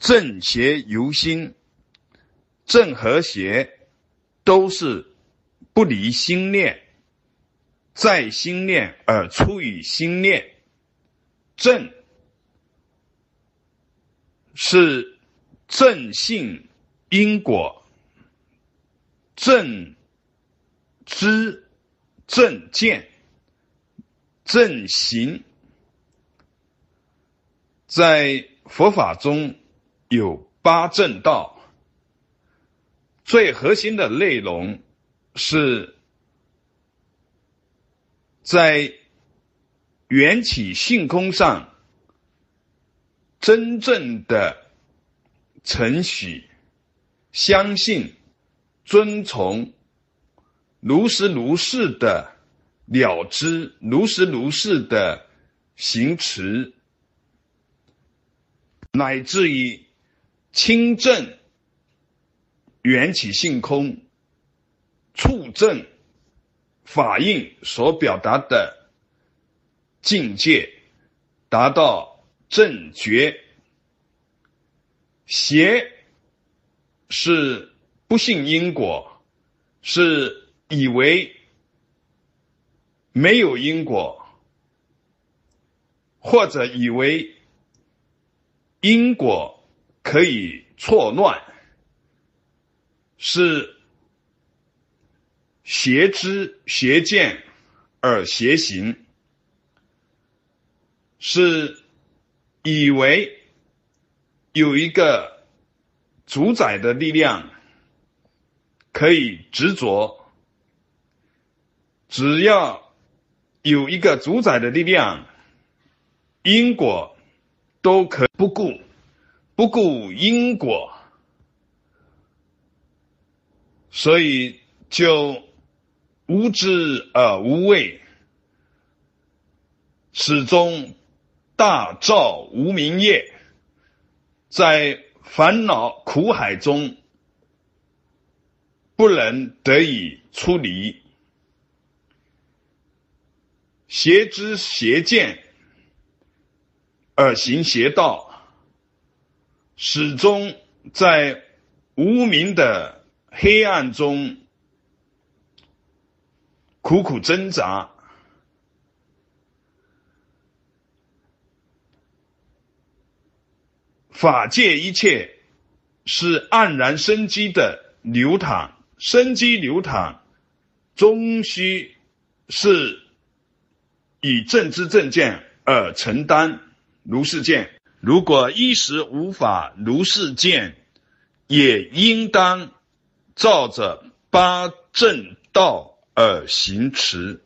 正邪由心，正和邪都是不离心念，在心念而出于心念。正是正性因果，正知正见正行，在佛法中有八正道，最核心的内容是在缘起性空上真正的承许、相信、遵从。如实如是的了知，如实如是的行持，乃至于清正缘起性空、处正法印所表达的境界，达到正觉。邪是不信因果，是。以为没有因果，或者以为因果可以错乱，是邪知邪见而邪行，是以为有一个主宰的力量可以执着。只要有一个主宰的力量，因果都可不顾，不顾因果，所以就无知而无畏，始终大造无明业，在烦恼苦海中不能得以出离。邪知邪见而行邪道，始终在无名的黑暗中苦苦挣扎。法界一切是黯然生机的流淌，生机流淌，终须是。以正知正见而承担如是见，如果一时无法如是见，也应当照着八正道而行持。